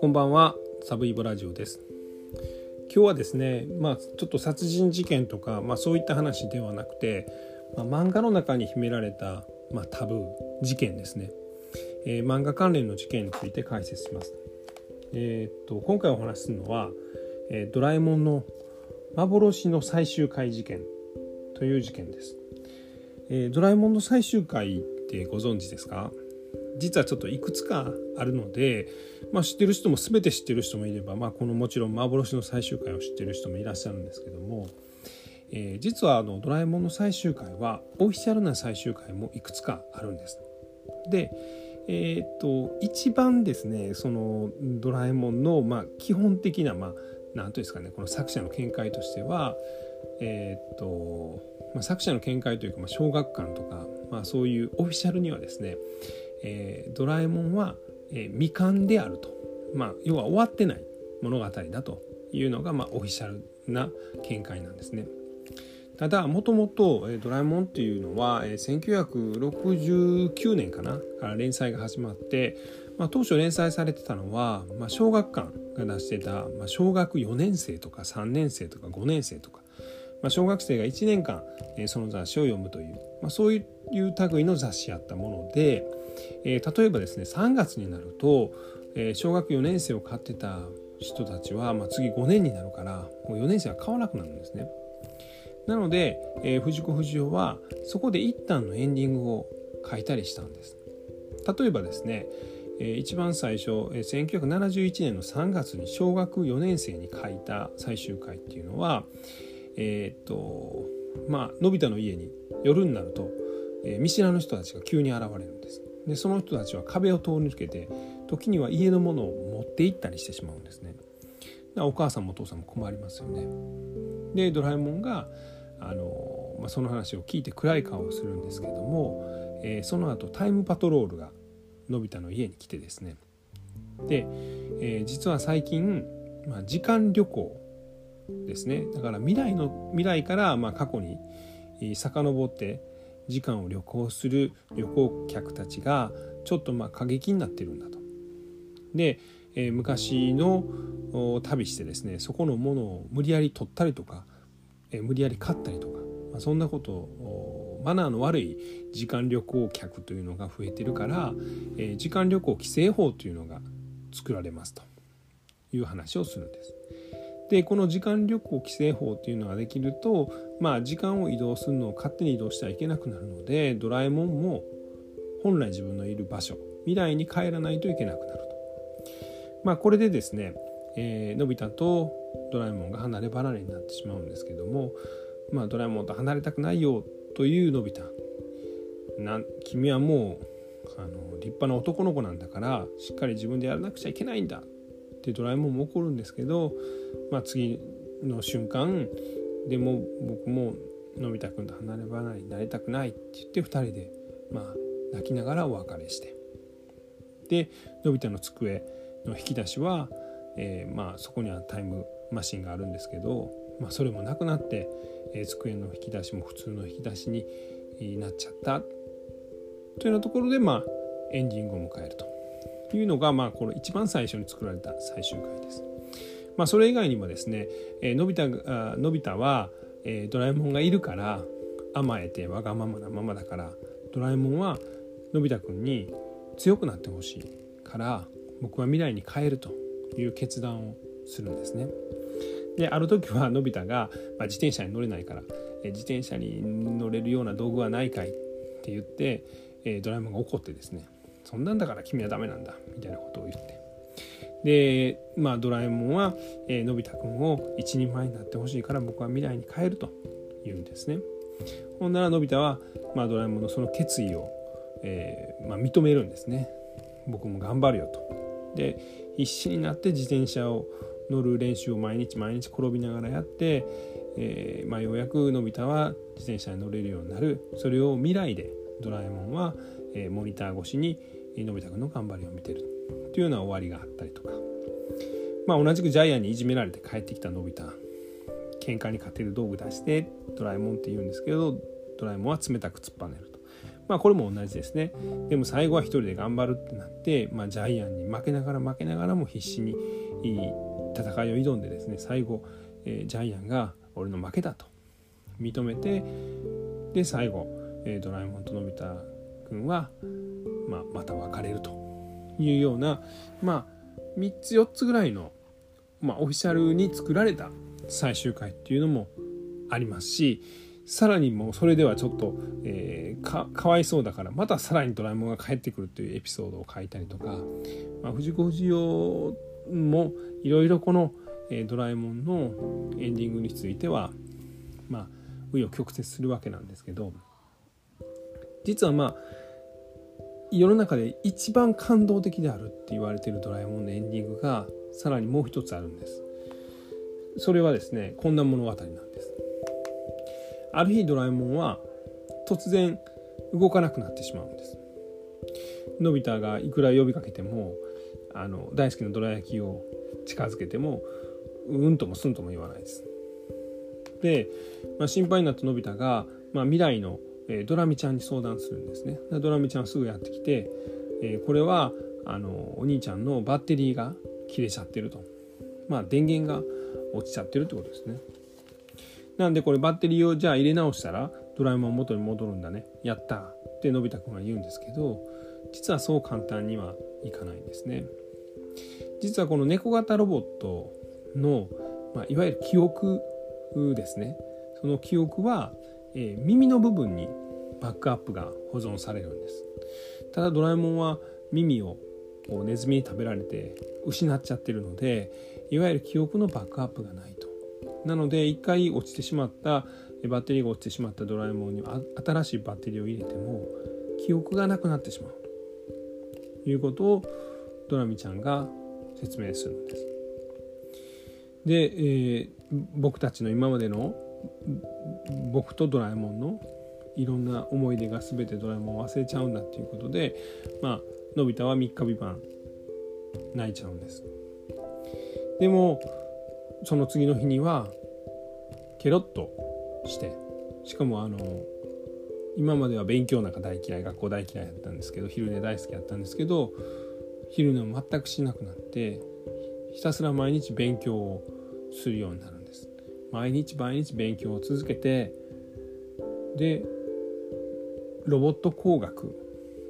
こんばんはサブイボラジオです。今日はですねまあちょっと殺人事件とか、まあ、そういった話ではなくて、まあ、漫画の中に秘められた、まあ、タブー事件ですね、えー、漫画関連の事件について解説します。えー、っと今回お話しするのは、えー、ドラえもんの幻の最終回事件という事件です、えー、ドラえもんの最終回ってご存知ですか？実はちょっといくつかあるので、まあ、知ってる人も全て知ってる人もいれば、まあ、このもちろん幻の最終回を知ってる人もいらっしゃるんですけども、えー、実はあのドラえもんの最終回はオフィシャルな最終回もいくつかあるんです。で、えー、っと一番ですねそのドラえもんの、まあ、基本的な、まあ、何というんですかねこの作者の見解としてはえー、っと、まあ、作者の見解というか、まあ、小学館とか、まあ、そういうオフィシャルにはですね、えー、ドラえもんは、えー、未完であると、まあ、要は終わってない物語だというのが、まあ、オフィシャルな見解なんですね。ただもともと「ドラえもん」っていうのは1969年かなから連載が始まって、まあ、当初連載されてたのは、まあ、小学館が出してた、まあ、小学4年生とか3年生とか5年生とか、まあ、小学生が1年間その雑誌を読むという、まあ、そういう類の雑誌やったもので、え、例えばですね3月になると、え、小学4年生を買ってた人たちは、まあ、次5年になるからもう4年生は買わなくなるんですね。なので、えー、藤子不二雄はそこで一旦のエンディングを書いたりしたんです。例えばですね、えー、一番最初、えー、1971年の3月に小学4年生に書いた最終回っていうのはえー、っとまあのび太の家に夜になると、えー、見知らぬ人たちが急に現れるんです。でその人たちは壁を通り抜けて時には家のものを持って行ったりしてしまうんですね。お母さんもお父さんも困りますよね。でドラえもんがあの、まあ、その話を聞いて暗い顔をするんですけども、えー、その後タイムパトロールがのび太の家に来てですねで、えー、実は最近、まあ、時間旅行ですねだから未来の未来からまあ過去に遡って時間を旅行する旅行客たちがちょっとまあ過激になってるんだと。で、えー、昔の旅してですねそこのものを無理やり取ったりとか、えー、無理やり買ったりとか、まあ、そんなことをマナーの悪い時間旅行客というのが増えてるから、えー、時間旅行規制法というのが作られますという話をするんです。でこの時間旅行規制法っていうのができるとまあ時間を移動するのを勝手に移動してはいけなくなるのでドラえもんも本来自分のいる場所未来に帰らないといけなくなると。まあこれでですね、えー、のび太とドラえもんが離れ離れになってしまうんですけども、まあ、ドラえもんと離れたくないよというのび太な君はもうあの立派な男の子なんだからしっかり自分でやらなくちゃいけないんだってドラえもんも怒るんですけど、まあ、次の瞬間でも僕ものび太くんと離れ離れになりたくないって言って2人で、まあ、泣きながらお別れしてでのび太の机の引き出しは、えー、まあ、そこにはタイムマシンがあるんですけど、まあ、それもなくなって、えー、机の引き出しも普通の引き出しになっちゃったというようなところで、まあ、エンディングを迎えると。いうのが、まあ、この一番最初に作られた最終回です。まあ、それ以外にもですね、えー、のび太のび太は、えー、ドラえもんがいるから甘えてわがままなままだからドラえもんはのび太くんに強くなってほしいから僕は未来に変えるという決断をするんですね。である時はのび太が、まあ、自転車に乗れないから、えー、自転車に乗れるような道具はないかいって言って、えー、ドラえもんが怒ってですねそんなんだから君はダメなんだみたいなことを言って。でまあドラえもんは、えー、のび太くんを一人前になってほしいから僕は未来に変えると言うんですね。ほんならのび太は、まあ、ドラえもんのその決意を、えー、まあ、認めるんですね。僕も頑張るよと。で必死になって自転車を乗る練習を毎日毎日転びながらやって、えー、まあ、ようやくのび太は自転車に乗れるようになる。それを未来でドラえもんは、えモニター越しにのび太くんの頑張りを見てるというような終わりがあったりとか、まあ、同じくジャイアンにいじめられて帰ってきたのび太。喧嘩に勝てる道具出してドラえもんって言うんですけどドラえもんは冷たく突っぱねると、まあこれも同じですね。でも最後は一人で頑張るってなって、まあ、ジャイアンに負けながら負けながらも必死にいい戦いを挑んでですね最後、えー、ジャイアンが俺の負けだと。認めてで最後、えー、ドラえもんとのび太くんは、まあ、また別れるというようなまあ3つ4つぐらいの、まあ、オフィシャルに作られた最終回っていうのもありますしさらにもうそれではちょっと、えー、かかわいそうだからまたさらにドラえもんが帰ってくるというエピソードを書いたりとか、まあ、藤子不二雄もいろいろこの、えー、ドラえもんのエンディングについてはまあ紆余曲折するわけなんですけど実はまあ世の中で一番感動的であるって言われてるドラえもんのエンディングがさらにもう一つあるんです。それはですねこんな物語なんです。ある日ドラえもんは突然動かなくなってしまうんです。のび太がいくら呼びかけてもあの大好きなどら焼きを近づけてもうんともすんとも言わないです。で、まあ、心配になったのび太が、まあ、未来の、え、ドラミちゃんに相談するんですね。ドラミちゃんすぐやってきて、え、これはあのお兄ちゃんのバッテリーが切れちゃってると。まあ電源が落ちちゃってるってことですね。なんでこれバッテリーをじゃあ入れ直したらドラえもん元に戻るんだね。やった。ってのび太くんが言うんですけど実はそう簡単にはいかないんですね。実はこの猫型ロボットの、まあ、いわゆる記憶ですね。その記憶は、えー、耳の部分にバックアップが保存されるんですただドラえもんは耳をこうネズミに食べられて失っちゃってるのでいわゆる記憶のバックアップがないと。なので一回落ちてしまったバッテリーが落ちてしまったドラえもんに新しいバッテリーを入れても記憶がなくなってしまうということをドラミちゃんが説明するんです。で、えー、僕たちの今までの僕とドラえもんのいろんな思い出が全てドラえもん忘れちゃうんだっていうことでまあのび太は3日3晩泣いちゃうんです。でもその次の日にはケロッとしてしかもあの今までは勉強なんか大嫌い学校大嫌いだったんですけど昼寝大好きだったんですけど昼寝を全くしなくなってひたすら毎日勉強をするようになるんです毎日毎日勉強を続けてでロボット工学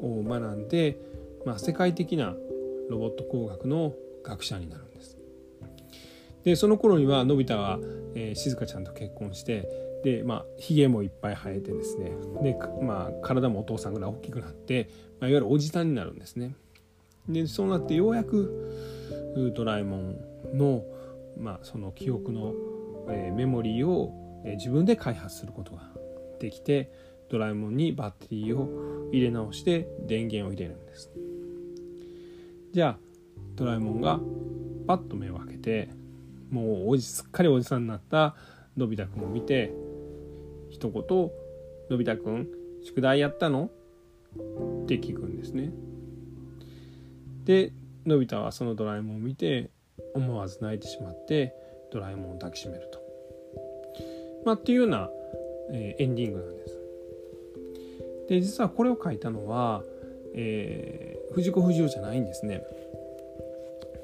を学んで、まあ、世界的なロボット工学の学者になるんです。でその頃にはのび太は、えー、静香ちゃんと結婚してでまあひげもいっぱい生えてですね。で、まあ、体もお父さんぐらい大きくなって、まあ、いわゆるおじさんになるんですね。でそうなってようやくドラえもんの,、まあその記憶の、えー、メモリーを、えー、自分で開発することができてドラえもんにバッテリーを入れ直して電源を入れるんですじゃあドラえもんがパッと目を開けてもうおじすっかりおじさんになったのび太くんを見て一言「のび太くん宿題やったの?」って聞くんですね。でのび太はそのドラえもんを見て思わず泣いてしまってドラえもんを抱きしめると。まあ、っていうような、え、エンディングなんです。で実はこれを書いたのは、えー、藤子不二雄じゃないんですね。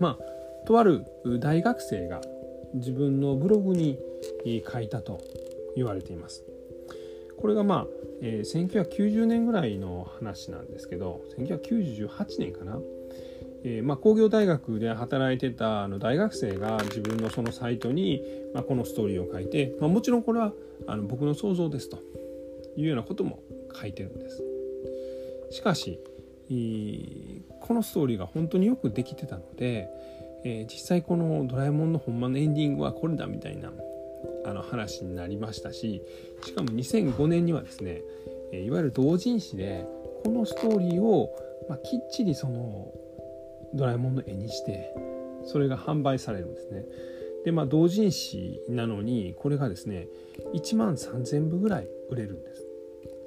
まあとある大学生が自分のブログに書いたと言われています。これがまあ、えー、1990年ぐらいの話なんですけど1998年かな、えー、まあ、工業大学で働いてたあの大学生が自分のそのサイトに、まあ、このストーリーを書いて、まあ、もちろんこれはあの僕の想像ですというようなことも書いてるんです。しかしこのストーリーが本当によくできてたので、えー、実際この「ドラえもん」のほんまのエンディングはこれだみたいなあの話になりましたししかも2005年にはですね、えいわゆる同人誌でこのストーリーを、まあ、きっちりそのドラえもんの絵にしてそれが販売されるんですね。でまあ同人誌なのにこれがですね1万3000部ぐらい売れるんです。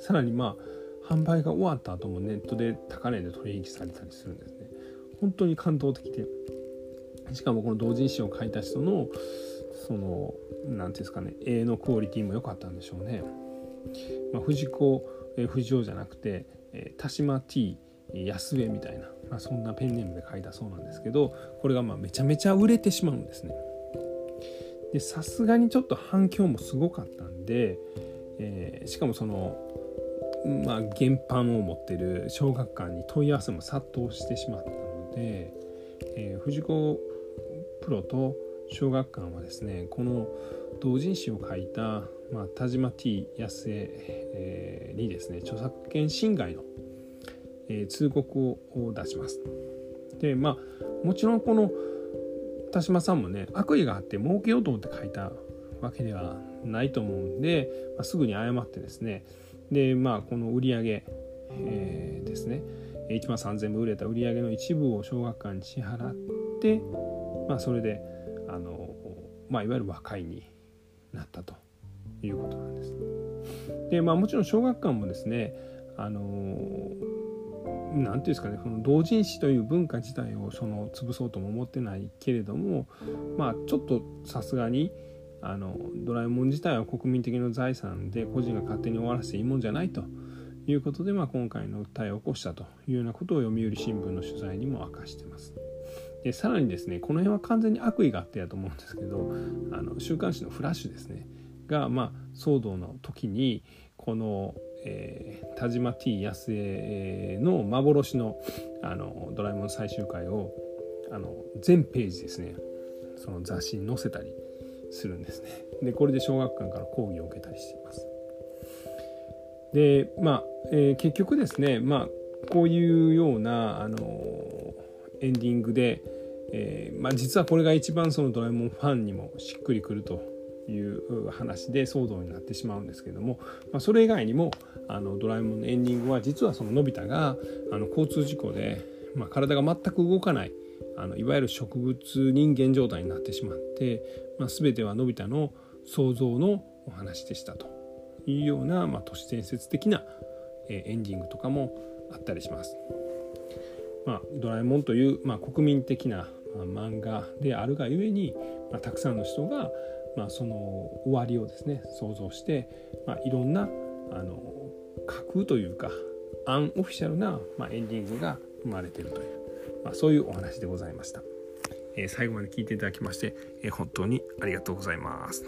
さらにまあ販売が終わった後もネットで高値で取引されたりするんですね。本当に感動的でしかもこの同人誌を書いた人のその何て言うんですかね絵のクオリティも良かったんでしょうね。まあ、藤子不二雄じゃなくてえ、田島 T 安上みたいな、まあ、そんなペンネームで書いたそうなんですけどこれがまあめちゃめちゃ売れてしまうんですね。でさすがにちょっと反響もすごかったんで、えー、しかもそのまあ原版を持ってる小学館に問い合わせも殺到してしまったので、えー、藤子プロと小学館はですねこの同人誌を書いた、まあ、田島 T 安江、えー、にですね著作権侵害の、え、通告を出します。でまあもちろんこの田島さんもね悪意があって儲けようと思って書いたわけではないと思うんで、まあ、すぐに謝ってですねでまあこの売り上げ、えー、ですね1万3000部売れた売り上げの一部を小学館に支払って、まあ、それであの、まあ、いわゆる和解になったということなんです。でまあもちろん小学館もですねあの何て言うんですかねこの同人誌という文化自体をその潰そうとも思ってないけれどもまあちょっとさすがにあのドラえもん自体は国民的な財産で個人が勝手に終わらせていいもんじゃないということで、まあ、今回の訴えを起こしたというようなことを読売新聞の取材にも明かしてます。でさらにですねこの辺は完全に悪意があってやと思うんですけどあの週刊誌のフラッシュですねが、まあ、騒動の時にこの、えー、田島 T 安江の幻のあのドラえもん最終回をあの全ページですねその雑誌に載せたりするんですね。でこれで小学館から講義を受けたりしています。でまあ、えー、結局ですねまあこういうようなあのエンディングで、えーまあ、実はこれが一番そのドラえもんファンにもしっくりくるという話で騒動になってしまうんですけども、まあ、それ以外にもあのドラえもんのエンディングは実はそののび太があの交通事故で、まあ、体が全く動かないあのいわゆる植物人間状態になってしまって、まあ、全てはのび太の想像のお話でしたというような、まあ、都市伝説的なエンディングとかもあったりします。まあ、ドラえもんという、まあ、国民的な漫画であるがゆえに、まあ、たくさんの人が、まあ、その終わりをですね想像して、まあ、いろんなあの架空というかアンオフィシャルな、まあ、エンディングが生まれているというまあ、そういうお話でございました。えー、最後まで聞いていただきまして、えー、本当にありがとうございます。